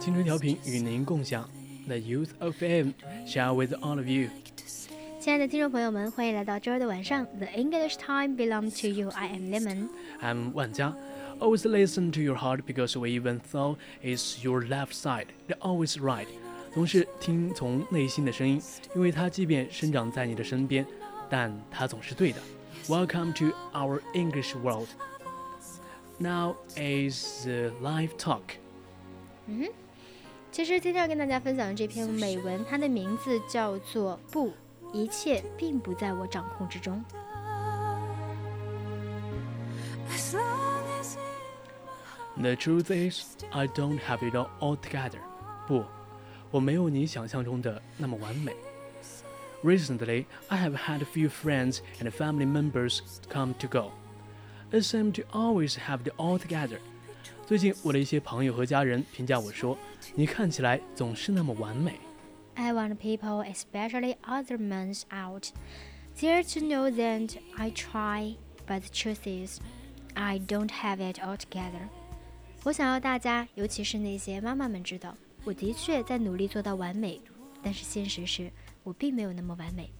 青春调频与您共享，The Youth of FM share with all of you。 亲爱的听众朋友们，欢迎来到周二的晚上。The English time belongs to you. I am Lemon. I'm 万佳。Always listen to your heart because we even though it's your left side, they're always right。总是听从内心的声音，因为它即便生长在你的身边，但它总是对的。Welcome to our English world. Now is the live talk. 嗯哼。其实今天要跟大家分享的这篇美文，它的名字叫做《不， 一切并不在我掌控之中》。The truth is, I don't have it all together. 不，我没有你想象中的那么完美。Recently, I have had a few friends and family members come to go. It seemed to always have it all together. 最近，我的一些朋友和家人评价我说：“你看起来总是那么完美。” I want people, especially other men out there, to know that I try, but the truth is, I don't have it all together. 我想要大家，尤其是那些妈妈们知道，我的确在努力做到完美，但是现实是我并没有那么完美。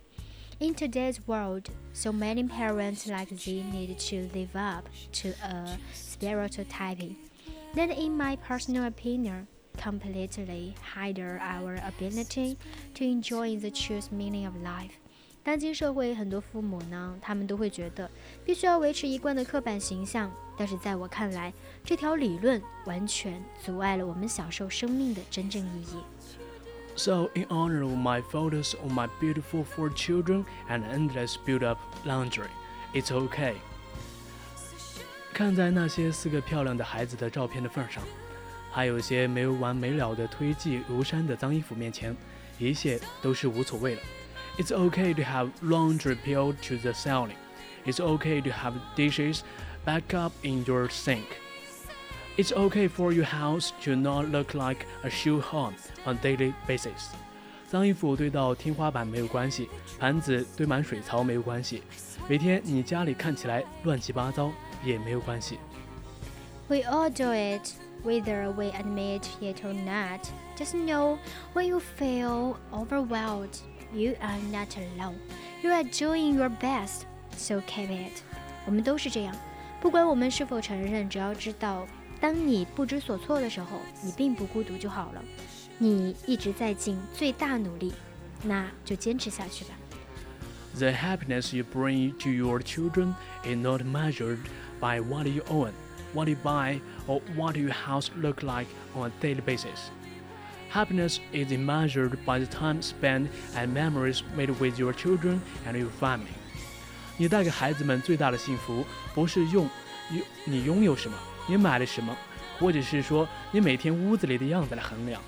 In today's world, so many parents like they need to live up to a stereotype that in my personal opinion completely hinder our ability to enjoy the true meaning of life。当今社会很多父母呢，他们都会觉得必须要维持一贯的刻板形象，但是在我看来，这条理论完全阻碍了我们享受生命的真正意义。So, in honor of my photos of my beautiful four children and endless build-up laundry, it's okay. 看在那些四个漂亮的孩子的照片的份上， 还有一些没完没了的堆积如山的脏衣服面前，一切都是无所谓了。It's okay to have laundry peeled to the ceiling. It's okay to have dishes back up in your sink. It's okay for your house to not look like a shoe horn on daily basis. 脏衣服堆到天花板没有关系，盘子堆满水槽没有关系，每天你家里看起来乱七八糟。也没有关系。We all do it, whether we admit it or not. Just know when you feel overwhelmed, you are not alone. You are doing your best, so keep it. 我们都是这样，不管我们是否承认，只要知道，当你不知所措的时候，你并不孤独就好了。你一直在尽最大努力，那就坚持下去吧。The happiness you bring to your children is not measured by what you own, What you buy, or what your house look like on a daily basis. Happiness is measured by the time spent and memories made with your children and your family. 你带给孩子们最大的幸福，不是用拥你拥有什么，你买了什么，或者是说你每天屋子里的样子来衡量。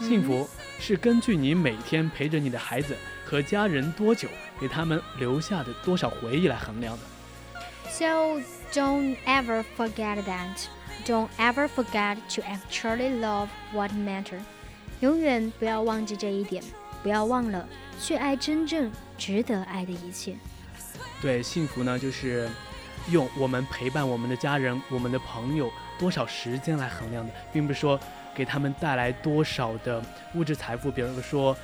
幸福是根据你每天陪着你的孩子和家人多久，给他们留下的多少回忆来衡量的。So don't ever forget that. Don't ever forget to actually love what matters. 永远不要忘记这一点，不要忘了去爱真正值得爱的一切。对，幸福呢，就是用我们陪伴我们的家人、我们的朋友多少时间来衡量的，并不是说给他们带来多少的物质财富，比如说，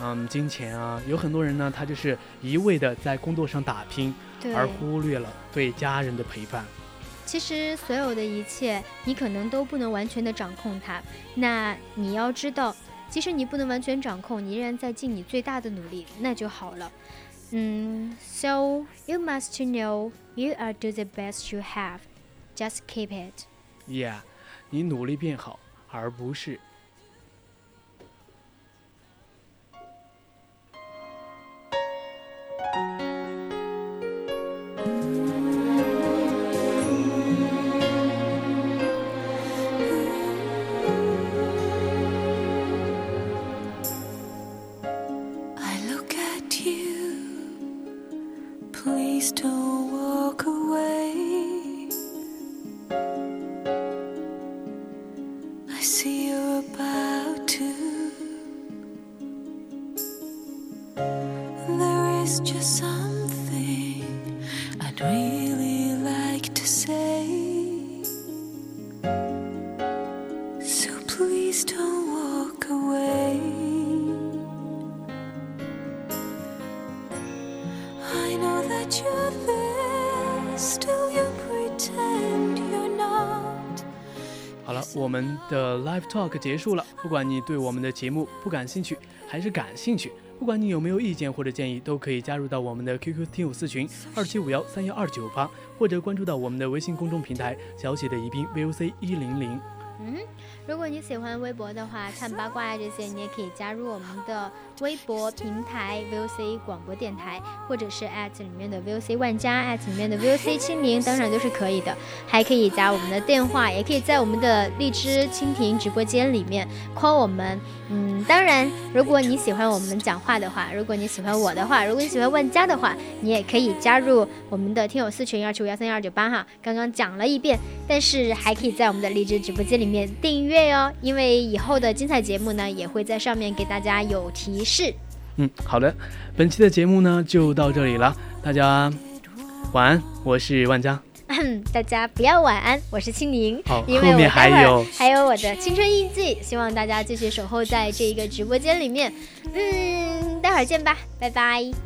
嗯，金钱啊。有很多人呢，他就是一味的在工作上打拼。而忽略了对家人的陪伴。其实所有的一切，你可能都不能完全的掌控它。那你要知道，即使你不能完全掌控，你依然在尽你最大的努力，那就好了。嗯，So you must know you are do the best you have. Just keep it. Yeah，你努力变好，而不是。Please don't walk away. I see you're about to. There is just some. 我们的 live talk 结束了。不管你对我们的节目不感兴趣还是感兴趣，不管你有没有意见或者建议，都可以加入到我们的 QQ 听友四群二七五幺三幺二九八，或者关注到我们的微信公众平台小写的宜宾 VOC 一零零。如果你喜欢微博的话，看八卦啊这些，你也可以加入我们的微博平台 VOC 广播电台，或者是 at 里面的 VOC 万家 at 里面的 VOC 清明，当然都是可以的。还可以加我们的电话，也可以在我们的荔枝蜻蜓直播间里面 call 我们。嗯，当然，如果你喜欢我们讲话的话，如果你喜欢我的话，如果你喜欢万家的话，你也可以加入我们的听友四群二七五幺三幺二九八哈。刚刚讲了一遍，但是还可以在我们的荔枝直播间里面订阅哟，因为以后的精彩节目呢，也会在上面给大家有提示。嗯，好的，本期的节目呢就到这里了，大家晚安，我是万家。大家不要晚安，我是青柠，因为后面还有还有我的青春印记，希望大家继续守候在这一个直播间里面。嗯，待会儿见吧，拜拜。